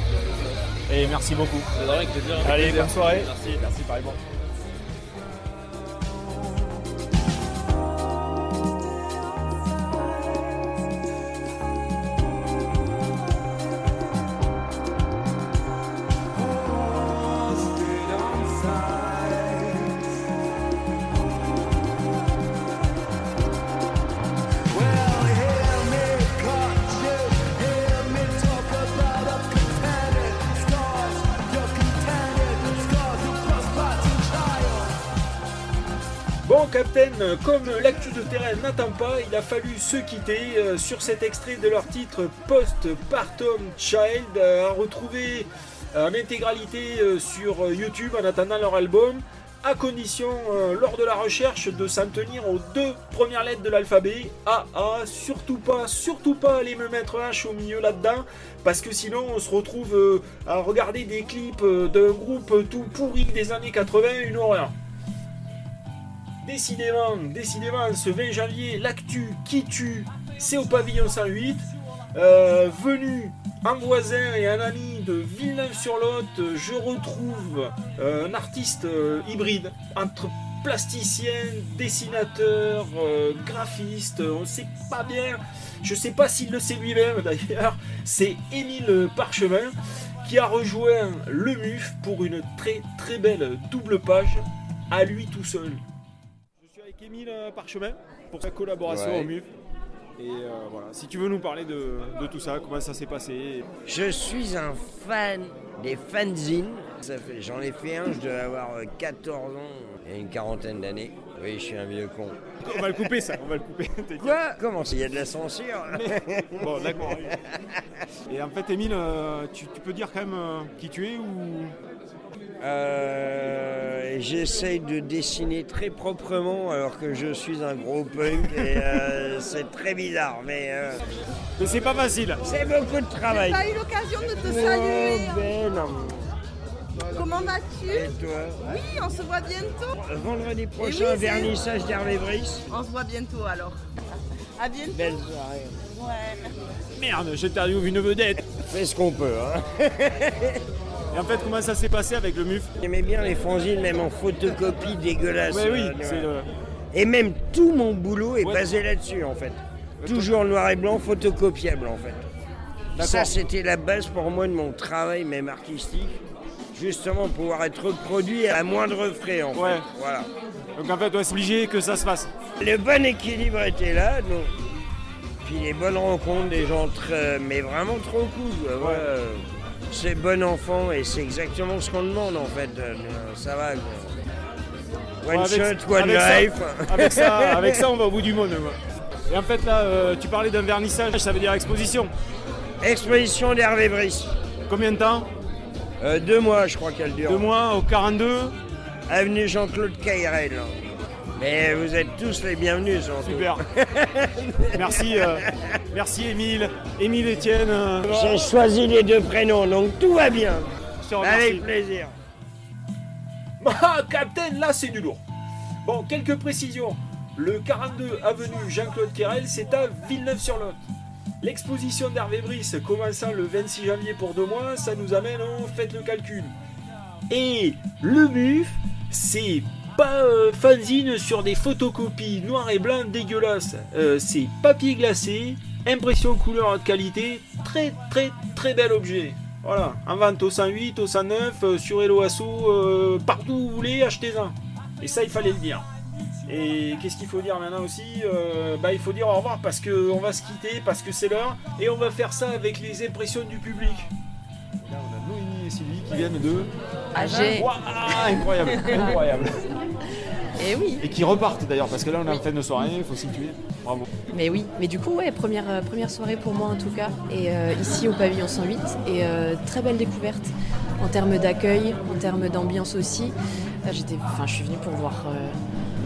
Et merci beaucoup. Avec plaisir. Allez, bonne soirée. Merci. Merci, pareillement. N'attend pas, il a fallu se quitter euh, sur cet extrait de leur titre Postpartum Child, euh, à retrouver en intégralité euh, sur euh, YouTube en attendant leur album, à condition, euh, lors de la recherche, de s'en tenir aux deux premières lettres de l'alphabet, A, A, surtout pas, surtout pas aller me mettre H au milieu là-dedans, parce que sinon on se retrouve euh, à regarder des clips euh, d'un groupe tout pourri des années 80, une horreur. Décidément, décidément, ce 20 janvier, l'actu qui tue, c'est au pavillon 108. Euh, venu un voisin et un ami de Villeneuve-sur-Lot, je retrouve euh, un artiste euh, hybride entre plasticien, dessinateur, graphiste, on ne sait pas bien, je ne sais pas s'il le sait lui-même d'ailleurs, c'est Émile Parchemin qui a rejoint le MUF pour une très très belle double page à lui tout seul. Avec Émile euh, Parchemin pour sa collaboration Ouais. au MUF. Et euh, voilà, si tu veux nous parler de, de tout ça, comment ça s'est passé. Je suis un fan des fanzines. J'en ai fait un, je devais avoir euh, 14 ans, il y a une quarantaine d'années. Oui, je suis un vieux con. On va le couper ça, on va le couper. Quoi? Comment Il y a de la censure Bon, d'accord. oui. Et en fait, Émile, euh, tu, tu peux dire quand même euh, qui tu es ou. Euh, J'essaye de dessiner très proprement alors que je suis un gros punk et euh, c'est très bizarre, mais... euh, Mais c'est pas facile. C'est beaucoup de travail. J'ai pas eu l'occasion de te Oh, saluer. Ben, non. Comment vas-tu Et toi Oui, on se voit bientôt. Vendredi prochain, oui, vernissage d'Hervé Brice. On se voit bientôt alors. À bientôt. Belle soirée. Ouais. Merde, j'interviewe une vedette. Fais ce qu'on peut. Hein. Et en fait, comment ça s'est passé avec le MUF J'aimais bien les fanzines, même en photocopie dégueulasse. Ouais, oui, euh, c'est le- Et même tout mon boulot est Ouais. basé là-dessus, en fait. Toujours noir et blanc, photocopiable, en fait. Ça, c'était la base pour moi de mon travail, même artistique. Justement, pouvoir être reproduit à moindre frais, en fait. Voilà. Donc en fait, ouais, c'est obligé que ça se fasse. Le bon équilibre était là, donc. Puis les bonnes rencontres, des gens très, mais vraiment trop cool. C'est bon enfant et c'est exactement ce qu'on demande en fait. Euh, Ça va. quoi. One avec- shot, one avec ça- life. avec, ça, avec ça, on va au bout du monde. Et en fait, là, euh, tu parlais d'un vernissage, ça veut dire exposition. Exposition d'Hervé Brice. Combien de temps Euh, Deux mois, je crois qu'elle dure. Deux mois au 42. Avenue Jean-Claude Cayrel. Mais vous êtes tous les bienvenus, surtout. Super. Merci. euh, Merci Émile, Émile Etienne. euh, J'ai choisi les deux prénoms, donc tout va bien. Avec plaisir. Ah, Captain, là c'est du lourd. Bon, quelques précisions. Le 42 avenue Jean-Claude Querel, c'est à Villeneuve-sur-Lot. L'exposition d'Hervé Brice commençant le 26 janvier pour deux mois, ça nous amène, oh, faites le calcul. Et le MUF, c'est pas euh, fanzine sur des photocopies noir et blanc dégueulasses. Euh, c'est papier glacé, impression couleur haute qualité, très très très bel objet. Voilà, en vente au 108, au 109, euh, sur Hello Asso, partout où vous voulez, achetez-en. Et ça, il fallait le dire. Et qu'est-ce qu'il faut dire maintenant aussi? Bah, il faut dire au revoir parce qu'on va se quitter, parce que c'est l'heure, et on va faire ça avec les impressions du public. Sylvie qui viennent de. Agé. Ouah, incroyable, incroyable. Et oui. Et qui repartent d'ailleurs, parce que là, on est en fin de soirée, il faut situer. Bravo. Mais oui, mais du coup, ouais, première, euh, première soirée pour moi en tout cas, et euh, ici au pavillon 108, et euh, très belle découverte en termes d'accueil, en termes d'ambiance aussi. J'étais, enfin, je suis venue pour voir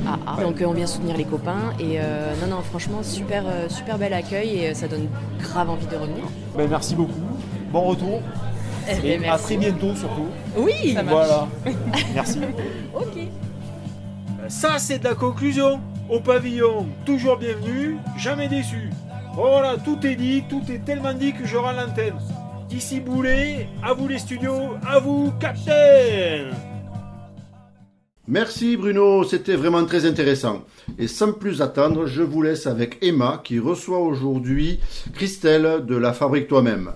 AA, donc on vient soutenir les copains, et euh, non, non, franchement, super, super bel accueil, et ça donne grave envie de revenir. Ben, merci beaucoup. Bon retour. Eh Et à très bientôt surtout. Oui, ça. Voilà. Merci. ok. Ça, c'est de la conclusion. Au pavillon, toujours bienvenu, jamais déçu. Voilà, tout est dit, tout est tellement dit que je rends l'antenne. Ici Boulet, à vous les studios, à vous, Captain Merci Bruno, c'était vraiment très intéressant. Et sans plus attendre, je vous laisse avec Emma qui reçoit aujourd'hui Christelle de la Fabrique Toi-même.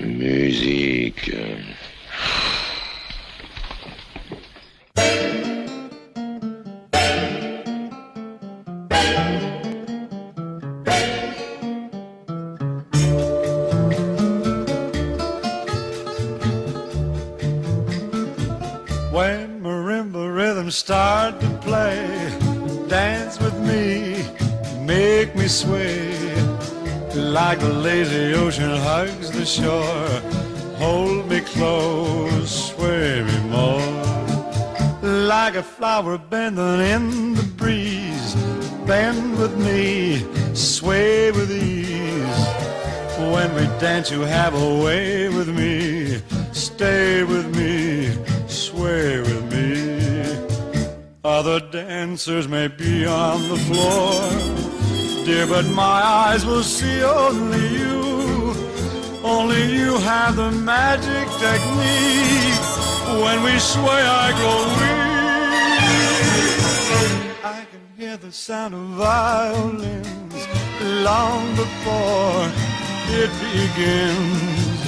Musique. Shore, hold me close, sway me more. Like a flower bending in the breeze, bend with me, sway with ease. When we dance, you have a way with me, stay with me, sway with me. Other dancers may be on the floor, dear, but my eyes will see only you. Only you have the magic technique. When we sway, I grow weak. I can hear the sound of violins long before it begins.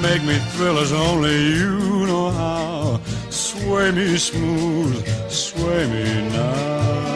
Make me thrill as only you know how. Sway me smooth, sway me now.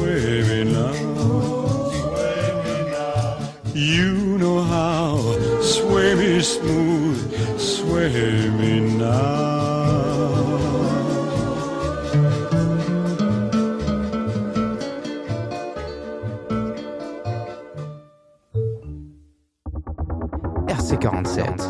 sway me now. You know how. Sway me smooth, sway me now. RC47.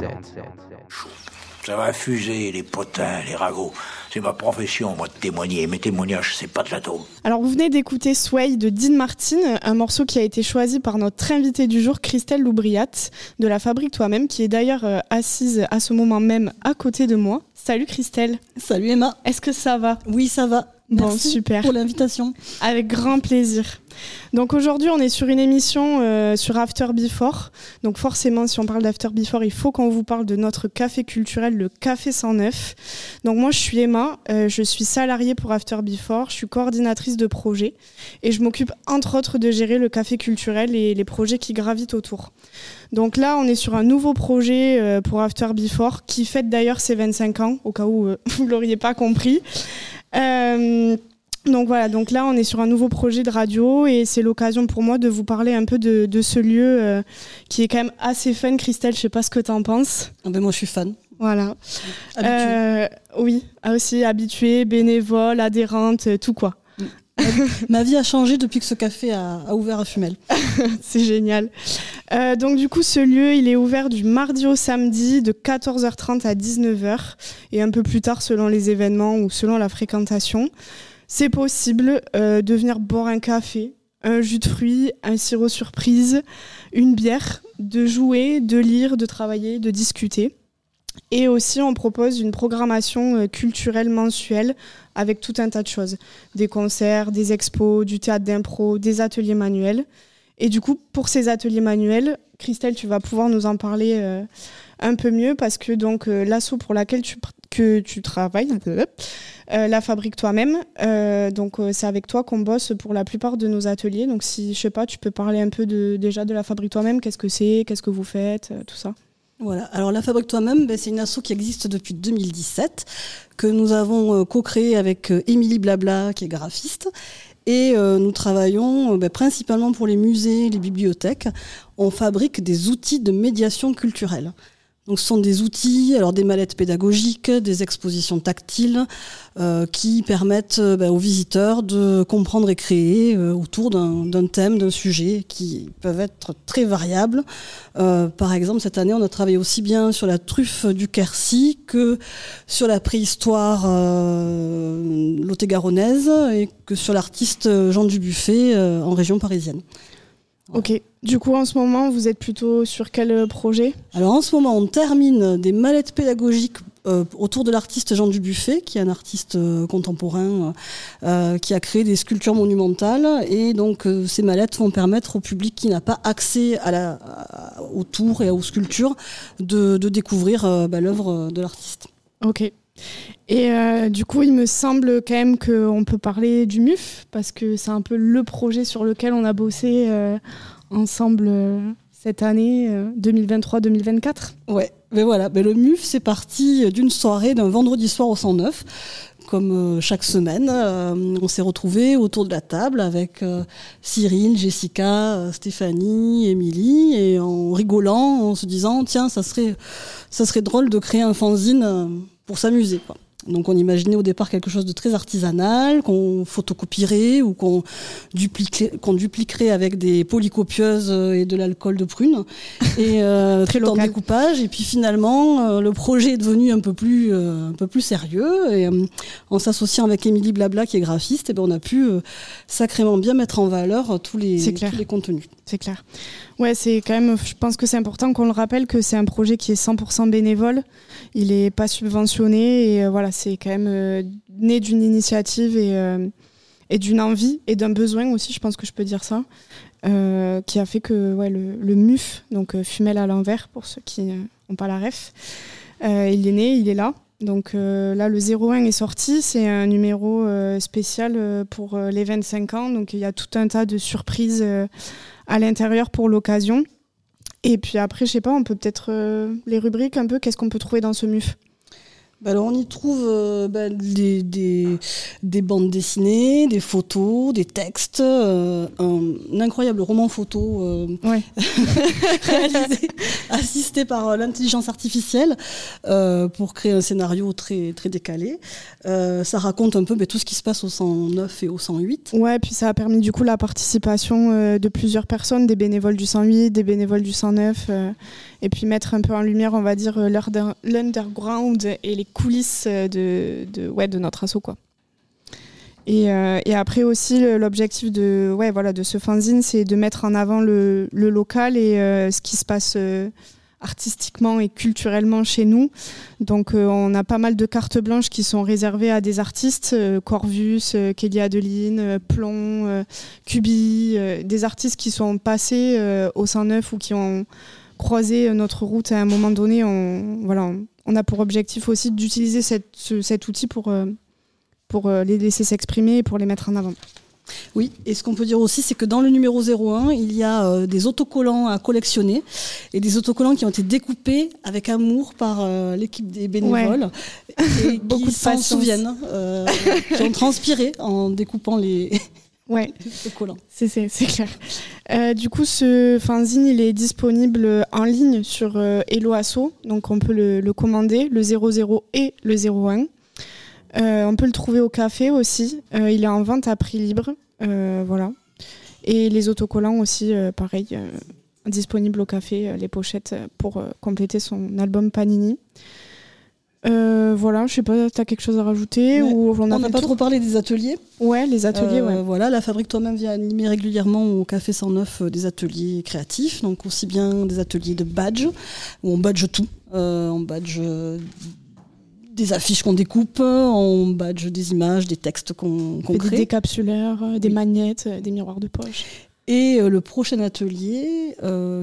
Ça va fuser, les potins, les ragots. C'est ma profession, moi, de témoigner. Mes témoignages, c'est pas de l'atome. Alors vous venez d'écouter Sway de Dean Martin, un morceau qui a été choisi par notre invitée du jour, Christelle Loubriat, de la Fabrique Toi-même, qui est d'ailleurs euh, assise à ce moment même à côté de moi. Salut Christelle. Salut Emma. Est-ce que ça va? Oui, ça va. Bon, Merci super. pour l'invitation. Avec grand plaisir. Donc aujourd'hui, on est sur une émission euh, sur After Before. Donc forcément, si on parle d'After Before, il faut qu'on vous parle de notre café culturel, le Café 109. Donc moi, je suis Emma, euh, je suis salariée pour After Before, je suis coordinatrice de projet et je m'occupe entre autres de gérer le café culturel et les projets qui gravitent autour. Donc là, on est sur un nouveau projet euh, pour After Before qui fête d'ailleurs ses 25 ans, au cas où euh, vous ne l'auriez pas compris. Euh, donc voilà, donc là on est sur un nouveau projet de radio et c'est l'occasion pour moi de vous parler un peu de, de ce lieu euh, qui est quand même assez fun. Christelle, je sais pas ce que tu en penses. Ah ben moi je suis fan. Voilà. Habituée. Euh, oui, ah, aussi habituée, bénévole, adhérente, tout quoi. Ma vie a changé depuis que ce café a, ouvert à Fumel. c'est génial. Euh, donc du coup, ce lieu, il est ouvert du mardi au samedi de 14h30 à 19h et un peu plus tard selon les événements ou selon la fréquentation. C'est possible euh, de venir boire un café, un jus de fruits, un sirop surprise, une bière, de jouer, de lire, de travailler, de discuter. Et aussi, on propose une programmation euh, culturelle mensuelle avec tout un tas de choses. Des concerts, des expos, du théâtre d'impro, des ateliers manuels. Et du coup, pour ces ateliers manuels, Christelle, tu vas pouvoir nous en parler euh, un peu mieux parce que donc euh, l'asso pour laquelle tu, que tu travailles, la fabrique toi-même. donc c'est avec toi qu'on bosse pour la plupart de nos ateliers. Donc si je sais pas, tu peux parler un peu déjà de la fabrique toi-même. Qu'est-ce que c'est? Qu'est-ce que vous faites? Tout ça. Voilà. Alors la Fabrique toi-même, ben, c'est une asso qui existe depuis 2017, que nous avons euh, co-créée avec euh, Émilie Blabla, qui est graphiste. Et euh, nous travaillons euh, ben, principalement pour les musées, les bibliothèques. On fabrique des outils de médiation culturelle. Donc, ce sont des outils, alors des mallettes pédagogiques, des expositions tactiles, euh, qui permettent euh, ben, aux visiteurs de comprendre et créer euh, autour d'un thème, d'un sujet, qui peuvent être très variables. Par exemple, cette année, on a travaillé aussi bien sur la truffe du Quercy que sur la préhistoire lot-et-garonnaise et que sur l'artiste Jean Dubuffet en région parisienne. Ok. Du coup, en ce moment, vous êtes plutôt sur quel euh, projet? Alors en ce moment, on termine des mallettes pédagogiques euh, autour de l'artiste Jean Dubuffet, qui est un artiste euh, contemporain euh, qui a créé des sculptures monumentales. Et donc ces mallettes vont permettre au public qui n'a pas accès à la, à- aux tours et aux sculptures de, de découvrir bah, l'œuvre de l'artiste. Ok. Et euh, du coup, il me semble quand même qu'on peut parler du MUF, parce que c'est un peu le projet sur lequel on a bossé euh, ensemble euh, cette année euh, 2023-2024. Ouais, mais voilà, mais le MUF, c'est parti d'une soirée, d'un vendredi soir au 109. Comme euh, chaque semaine, euh, on s'est retrouvés autour de la table avec euh, Cyril, Jessica, euh, Stéphanie, Émilie, et en rigolant, en se disant tiens, ça serait, ça serait drôle de créer un fanzine euh, pour s'amuser. Donc on imaginait au départ quelque chose de très artisanal, qu'on photocopierait ou qu'on dupliquerait, avec des polycopieuses et de l'alcool de prune, et euh, tout en découpage. Et puis finalement, euh, le projet est devenu un peu plus, euh, un peu plus sérieux. Et en s'associant avec Émilie Blabla, qui est graphiste, eh ben, on a pu sacrément bien mettre en valeur tous les, tous les contenus. C'est clair. Ouais, c'est quand même, je pense que c'est important qu'on le rappelle que c'est un projet qui est 100% bénévole. Il n'est pas subventionné et euh, voilà, c'est quand même euh, né d'une initiative et, euh, et d'une envie et d'un besoin aussi, je pense que je peux dire ça, qui a fait que ouais, le, le MUF, donc Fumel à l'envers pour ceux qui n'ont pas la ref, il est né, il est là. Donc euh, là, le 01 est sorti. C'est un numéro euh, spécial euh, pour les 25 ans. Donc il y a tout un tas de surprises à l'intérieur pour l'occasion. Et puis après, je sais pas, on peut peut-être les rubriques un peu. Qu'est-ce qu'on peut trouver dans ce MUF Bah alors on y trouve euh, bah, des, des, des bandes dessinées, des photos, des textes, euh, un, un incroyable roman photo euh, réalisé, assisté par l'intelligence artificielle pour créer un scénario très, très décalé. Ça raconte un peu bah, tout ce qui se passe au 109 et au 108. Ouais, puis ça a permis du coup la participation de plusieurs personnes, des bénévoles du 108, des bénévoles du 109, euh, et puis mettre un peu en lumière, on va dire, l'under- l'underground et les coulisses euh, de, ouais, de notre assaut, quoi. Et, euh, après aussi, l'objectif de, ouais, voilà, de ce fanzine, c'est de mettre en avant le, local et euh, ce qui se passe artistiquement et culturellement chez nous. Donc on a pas mal de cartes blanches qui sont réservées à des artistes, Corvus, Kelly Adeline, euh, Cubi, des artistes qui sont passés au 109 ou qui ont croisé notre route à un moment donné. On, voilà, on a pour objectif aussi d'utiliser ce- cet outil pour, euh, pour euh, les laisser s'exprimer et pour les mettre en avant. Oui, et ce qu'on peut dire aussi, c'est que dans le numéro 01, il y a euh, des autocollants à collectionner et des autocollants qui ont été découpés avec amour par euh, l'équipe des bénévoles et Beaucoup qui de s'en souviennent, euh, qui ont transpiré en découpant les, Ouais. les collants. C'est c'est- c'est clair. Euh, du coup, ce fanzine, il est disponible en ligne sur euh, Hello Asso, donc on peut le, le commander, le 00 et le 01. Euh, on peut le trouver au café aussi. Euh, il est en vente à prix libre, voilà. Et les autocollants aussi, pareil, disponibles au café, les pochettes pour compléter son album Panini. Euh, voilà, je sais pas, t'as quelque chose à rajouter Ouais. ou on, n'a pas tour trop parlé des ateliers. Ouais, les ateliers, Euh, ouais. Voilà, la fabrique toi-même vient animer régulièrement au Café 109 euh, des ateliers créatifs, donc aussi bien des ateliers de badge, où on badge tout. Euh, on badge euh, des affiches qu'on découpe, on badge des images, des textes qu'on On qu'on fait des crée. décapsuleurs, des magnettes, euh, des miroirs de poche. Et le prochain atelier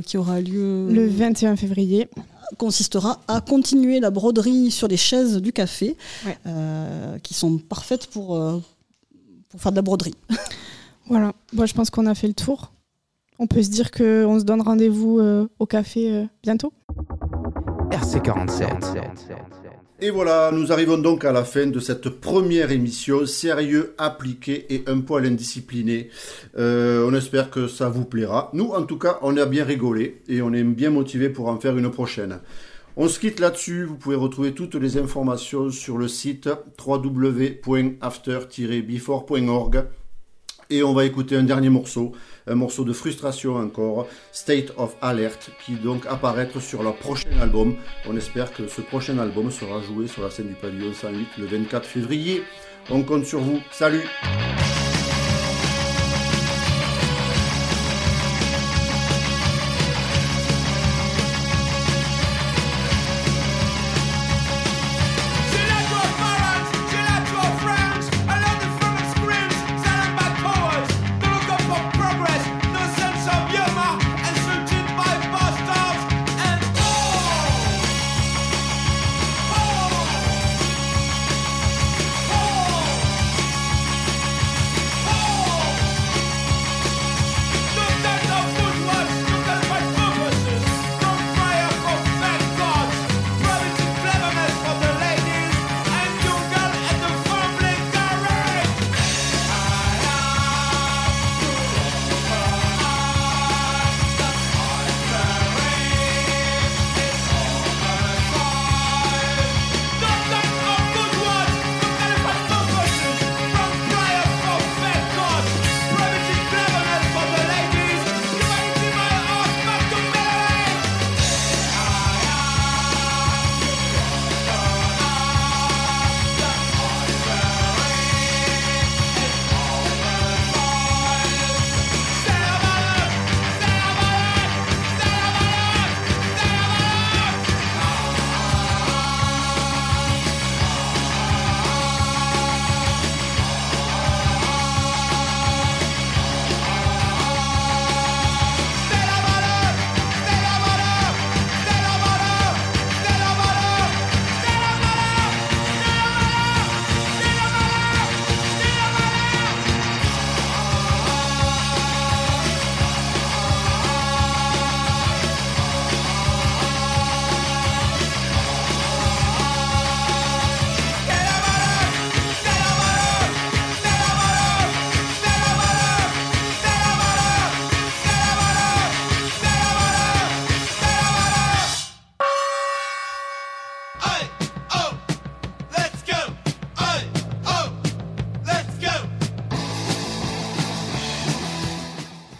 qui aura lieu Le 21 février consistera à continuer la broderie sur les chaises du café, euh, qui sont parfaites pour, euh, pour faire de la broderie. Voilà, Moi, je pense qu'on a fait le tour. On peut se dire qu'on se donne rendez-vous euh, au café euh, bientôt. RC47. Et voilà, nous arrivons donc à la fin de cette première émission sérieux, appliqué et un poil indiscipliné. Euh, on espère que ça vous plaira. Nous, en tout cas, on a bien rigolé et on est bien motivé pour en faire une prochaine. On se quitte là-dessus. Vous pouvez retrouver toutes les informations sur le site www.after-before.org. Et on va écouter un dernier morceau, un morceau de frustration encore, State of Alert, qui donc apparaître sur leur prochain album. On espère que ce prochain album sera joué sur la scène du pavillon 108 le 24 février. On compte sur vous. Salut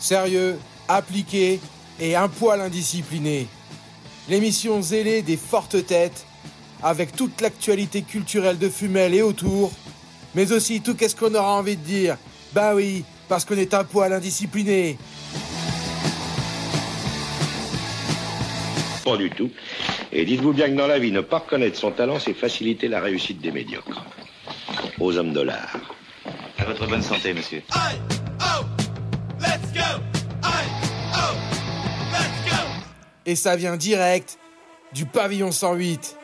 sérieux, appliqué et un poil indiscipliné. L'émission zélée des fortes têtes, avec toute l'actualité culturelle de Fumel et autour, mais aussi tout ce qu'on aura envie de dire. Bah oui, parce qu'on est un poil indiscipliné. Pas du tout. Et dites-vous bien que dans la vie, ne pas reconnaître son talent, c'est faciliter la réussite des médiocres. Aux hommes de l'art. À votre bonne santé, monsieur. Oh et ça vient direct du pavillon 108.